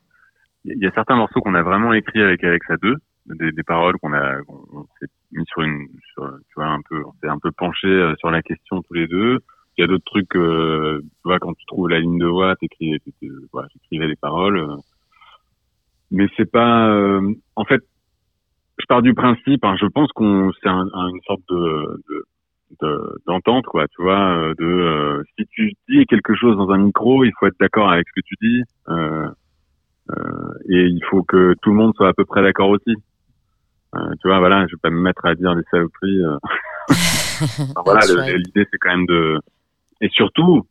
il y, a certains morceaux qu'on a vraiment écrits avec Alex à deux, des, des paroles qu'on a, on s'est mis sur une, sur, tu vois, un peu, on s'est un peu penché euh, sur la question tous les deux. Il y a d'autres trucs, euh, tu vois, quand tu trouves la ligne de voix, t'écris, t'écris- voilà, t'écrivais les paroles. euh. mais c'est pas, euh, en fait, je pars du principe, hein, je pense qu'on c'est un, un- une sorte de de- de- d'entente, quoi. Tu vois, euh, de euh, si tu dis quelque chose dans un micro, il faut être d'accord avec ce que tu dis, euh, euh, et il faut que tout le monde soit à peu près d'accord aussi. Euh, tu vois, voilà, je vais pas me mettre à dire des saloperies. euh. Enfin, voilà, l'idée c'est quand même de et surtout,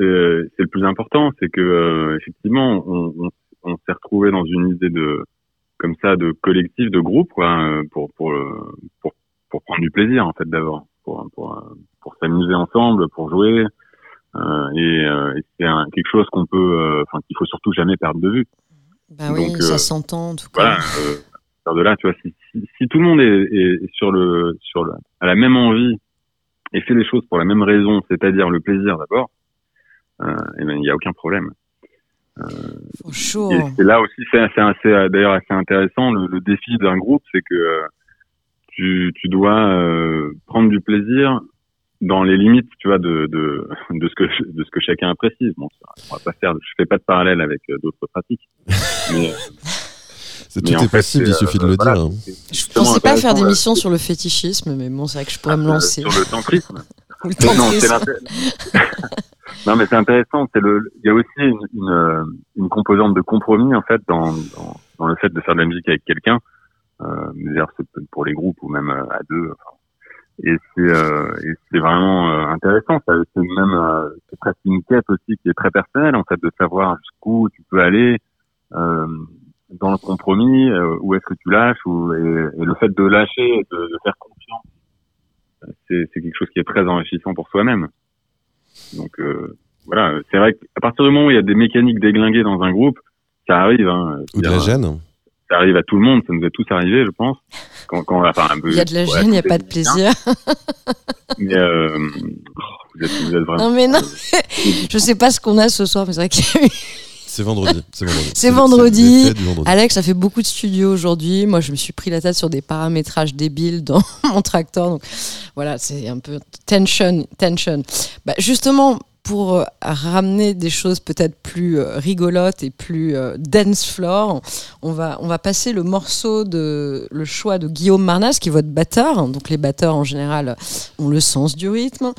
euh, c'est le plus important, c'est que euh, effectivement, on, on, on s'est retrouvé dans une idée de comme ça de collectif, de groupe, quoi, euh, pour pour euh, pour pour prendre du plaisir en fait d'abord, pour pour euh, pour s'amuser ensemble, pour jouer. Euh, et, euh, et c'est quelque chose qu'on peut, euh, enfin qu'il faut surtout jamais perdre de vue. Bah oui, ça euh, s'entend en tout cas. Voilà. Euh, de là, tu vois, si, si, si tout le monde est, sur le sur le à la même envie et fait les choses pour la même raison, c'est-à-dire le plaisir d'abord, euh, eh ben il y a aucun problème. Et c'est là aussi, c'est d'ailleurs assez intéressant. Le, le défi d'un groupe, c'est que euh, tu, tu dois euh, prendre du plaisir dans les limites, tu vois, de, de, de ce que de ce que chacun apprécie. Bon, on va pas faire, je fais pas de parallèle avec euh, d'autres pratiques. Mais, euh, C'est tout est fait, possible, il suffit de euh, le voilà, dire. hein. Je pensais pas faire d'émission euh, sur le fétichisme, mais bon, c'est vrai que je pourrais me euh, lancer. sur le tantrisme. Le non, mais c'est intéressant. C'est le, il y a aussi une, une, une composante de compromis en fait dans, dans, dans le fait de faire de la musique avec quelqu'un. Euh, d'ailleurs, c'est peut-être pour les groupes ou même à deux. enfin. Et c'est, euh, et c'est vraiment euh, intéressant. Ça, c'est même, euh, c'est presque une quête aussi qui est très personnelle en fait de savoir jusqu'où tu peux aller euh, dans le compromis, euh, où est-ce que tu lâches, ou, et, et le fait de lâcher, de, de faire confiance, c'est, c'est quelque chose qui est très enrichissant pour soi-même. Donc euh, voilà, c'est vrai qu'à partir du moment où il y a des mécaniques déglinguées dans un groupe, ça arrive. Hein, Ou de la gêne. Ça arrive à tout le monde, ça nous est tous arrivé, je pense. Quand, quand, enfin, un peu, Il y a de la ouais, gêne, il n'y a pas de plaisir. Mais euh, vous, êtes, vous êtes vraiment. Non, mais non. Je sais pas ce qu'on a ce soir, mais c'est vrai qu'il y a eu C'est vendredi. C'est vendredi. C'est vendredi. Alex a fait beaucoup de studios aujourd'hui. Moi, je me suis pris la tête sur des paramétrages débiles dans mon tracteur. Donc, voilà, c'est un peu tension, tension. Bah, justement, pour euh, ramener des choses peut-être plus euh, rigolotes et plus euh, dance floor, on va, on va passer le morceau de le choix de Guillaume Marnas, qui est votre batteur. Donc, les batteurs en général ont le sens du rythme.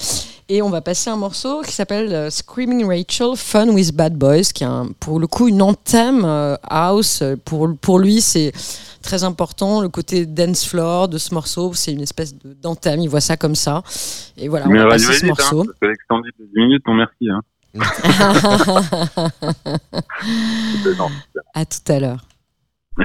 Et on va passer un morceau qui s'appelle euh, Screaming Rachel, Fun with Bad Boys, qui est un- pour le coup une anthème euh, house. Pour, pour lui, c'est très important. Le côté dance floor de ce morceau, c'est une espèce d'anthème. Il voit ça comme ça. Et voilà, on mais va radio passer ce edit, morceau. Hein, parce que l'extended de 10 minutes, non merci. Hein. À tout à l'heure.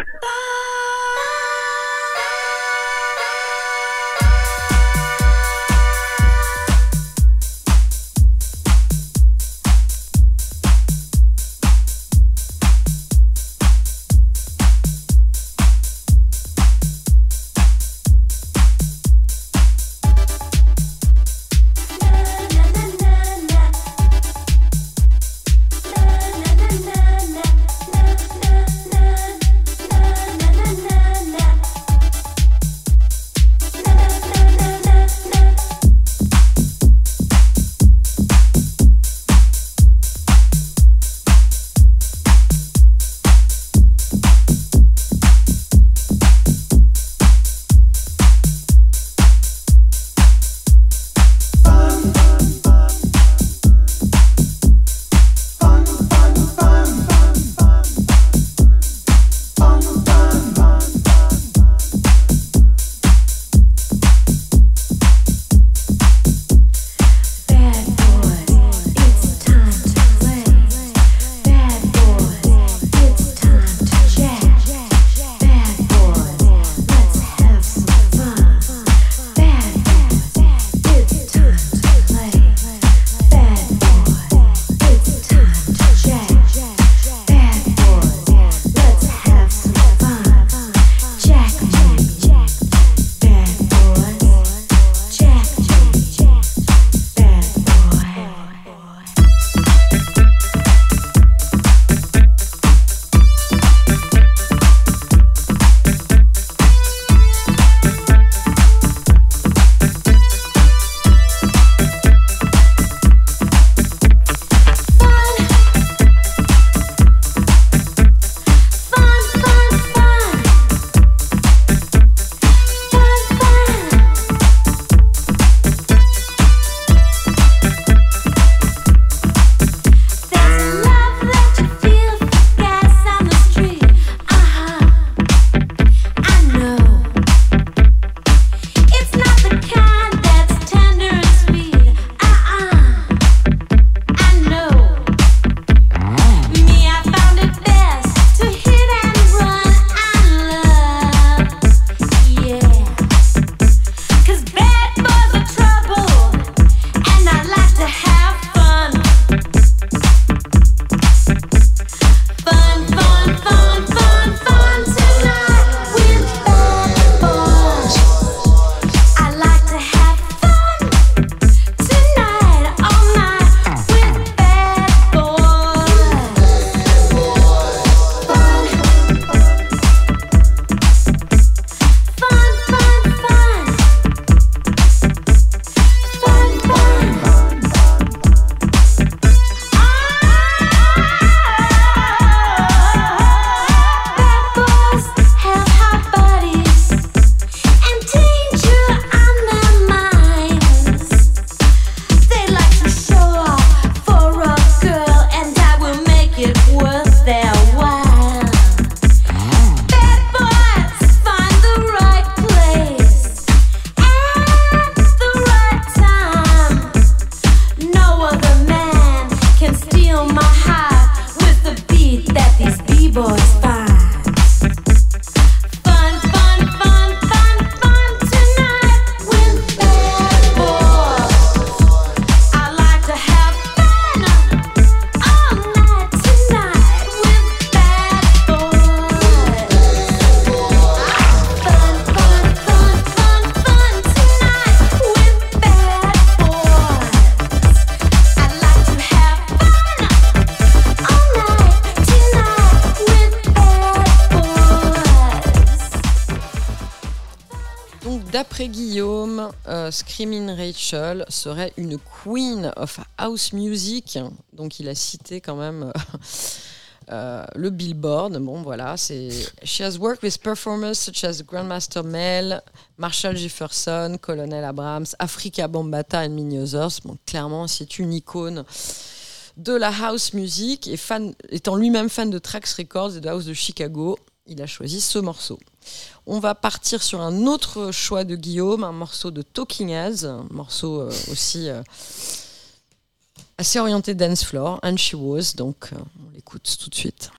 Mitchell serait une queen of house music. Donc il a cité quand même euh, euh, le Billboard. Bon voilà, c'est She has worked with performers such as Grandmaster Mel, Marshall Jefferson, Colonel Abrams, Africa Bambata et Mini Others. Bon, clairement, c'est une icône de la house music et fan, étant lui-même fan de Trax Records et de House de Chicago, il a choisi ce morceau. On va partir sur un autre choix de Guillaume, un morceau de Talking As, un morceau euh, aussi euh, assez orienté dance floor, and she was, donc euh, on l'écoute tout de suite.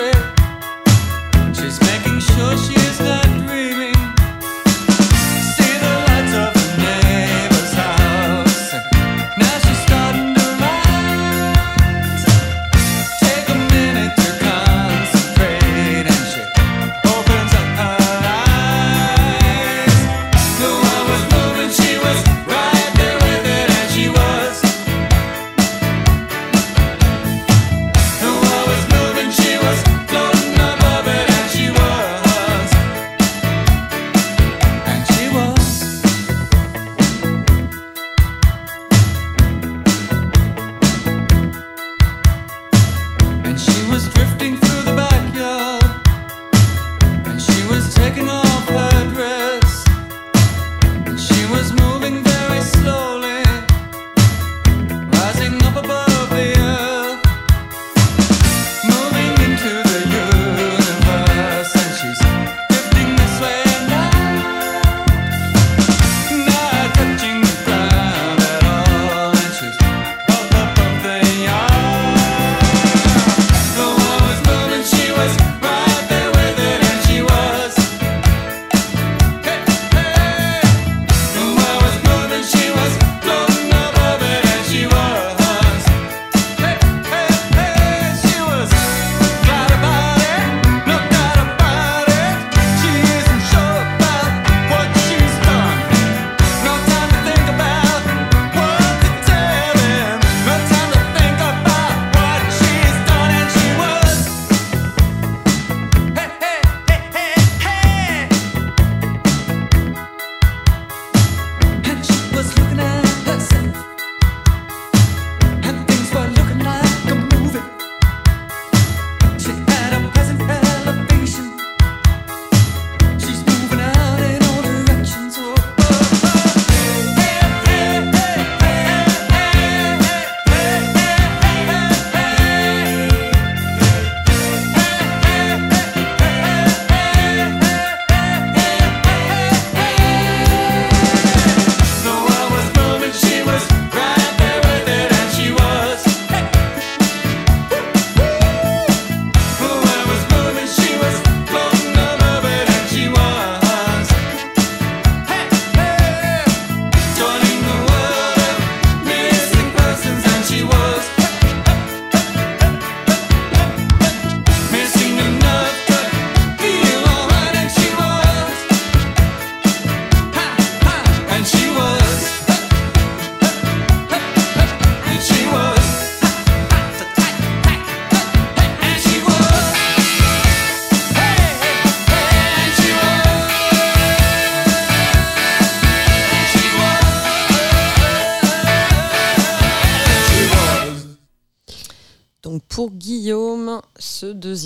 me.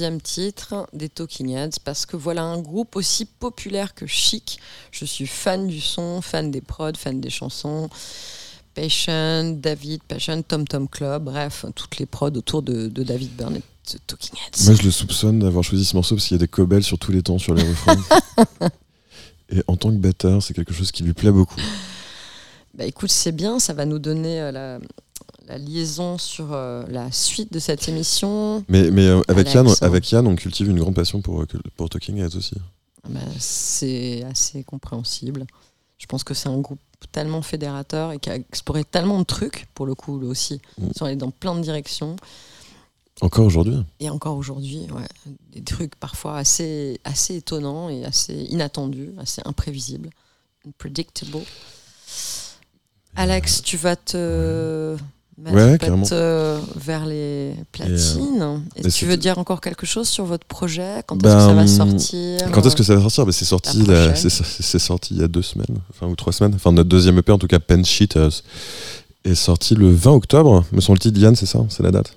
deuxième titre des Talking Heads parce que voilà un groupe aussi populaire que chic. Je suis fan du son, fan des prods, fan des chansons. Passion, David, Passion, Tom Tom Club, bref, toutes les prods autour de, David Burnett. Talking Heads. Moi, je le soupçonne d'avoir choisi ce morceau parce qu'il y a des cobelles sur tous les temps sur les refrains. Et en tant que batteur, c'est quelque chose qui lui plaît beaucoup. Bah écoute, c'est bien, ça va nous donner euh, la, la liaison sur euh, la suite de cette émission. Mais, mais euh, avec, Yann, Alex, hein. avec Yann, on cultive une grande passion pour, euh, pour Talking Heads aussi. Bah, c'est assez compréhensible. Je pense que c'est un groupe tellement fédérateur et qui a exploré tellement de trucs, pour le coup, lui aussi. Mm. Ils sont allés dans plein de directions. Encore aujourd'hui. Et encore aujourd'hui, ouais, des trucs parfois assez, assez étonnants et assez inattendus, assez imprévisibles, unpredictable. Alex, tu vas te Ouais, euh, vers les platines. Est-ce et que tu c'est- veux dire encore quelque chose sur votre projet? Quand est-ce Ben, que ça va sortir Quand est-ce que ça va sortir? Ben, C'est sorti, La c'est c'est sorti il y a deux semaines, enfin ou trois semaines. Enfin notre deuxième EP en tout cas, Pen Cheaters, est sorti le 20 octobre. Me semble-t-il, Yann, c'est ça, c'est la date.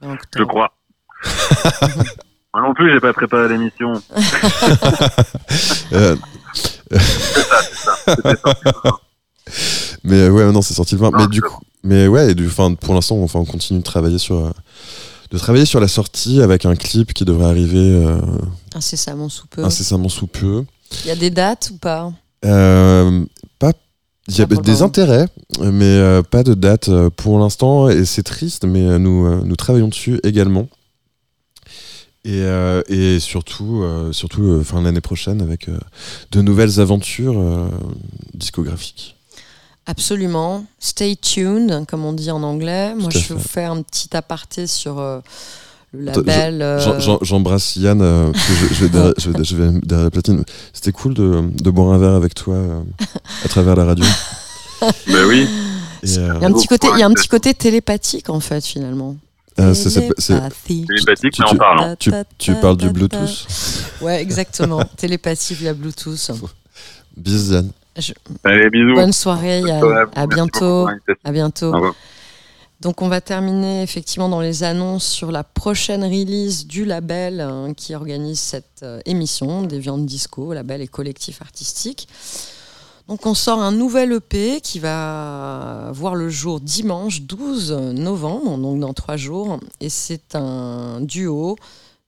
Ben, Je crois. Moi non plus, j'ai pas préparé l'émission. Euh, C'était sorti. mais euh, ouais, non, c'est sorti le 20. Non, mais du c'est coup, mais ouais, du, pour l'instant, enfin, on continue de travailler sur, euh, de travailler sur la sortie avec un clip qui devrait arriver euh, Incessamment sous peu. incessamment sous peu. Il y a des dates ou pas? Euh, pas. Il y a des intérêts, mais euh, pas de date pour l'instant, et c'est triste, mais nous, nous travaillons dessus également. Et, et surtout, surtout fin l'année prochaine avec de nouvelles aventures discographiques. Absolument. Stay tuned, comme on dit en anglais. Moi, je vais vous faire un petit aparté sur euh, le label. euh, J'embrasse Yann, euh, je, je vais derrière, je vais- je vais derrière la platine. C'était cool de, de boire un verre avec toi euh, à travers la radio. Ben oui. Et, euh, Il y a un petit côté, il y a un petit côté télépathique en fait finalement. Télépathie. Télépathique, tu- mais en parlant. tu, tu parles du. Bluetooth Ouais, exactement. Télépathie via Bluetooth. Bis Yann. Allez, bisous. Bonne soirée, À bientôt. À bientôt. Au. Donc on va terminer effectivement dans les annonces sur la prochaine release du label hein, qui organise cette euh, émission des viandes disco, label et collectif artistique. Donc on sort un nouvel EP qui va voir le jour dimanche 12 novembre, donc dans trois jours, et c'est un duo.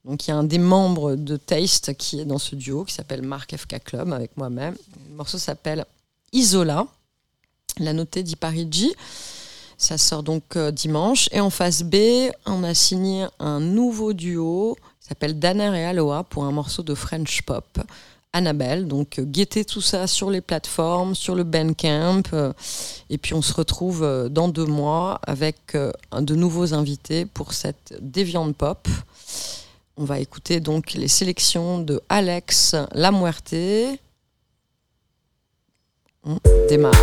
Donc il y a un des membres de Taste qui est dans ce duo qui s'appelle Marc FK Club avec moi-même. Le morceau s'appelle Isola. La notée dit Parigi. Ça sort donc euh, dimanche. Et en face B, on a signé un nouveau duo qui s'appelle Danner et Aloha pour un morceau de French pop. Annabelle, donc euh, guettez tout ça sur les plateformes, sur le Bandcamp. euh, et puis on se retrouve euh, dans deux mois avec de nouveaux invités pour cette déviante pop. On va écouter donc les sélections de Alex La Muerte. On démarre.